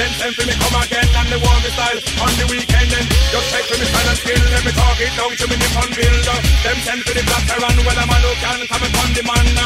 Them send for me come again and they want me style on the weekend. Then just check for me style and skill. Let me talk it down to me Nippon builder. Them send for the black around when I'm a look and come upon the man.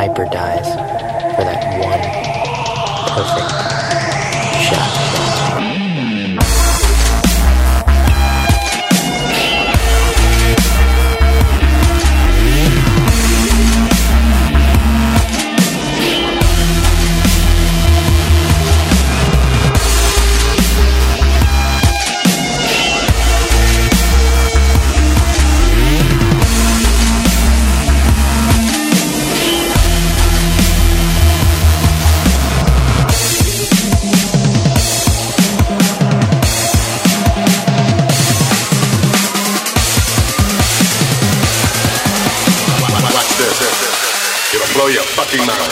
Sniper dies Watch this.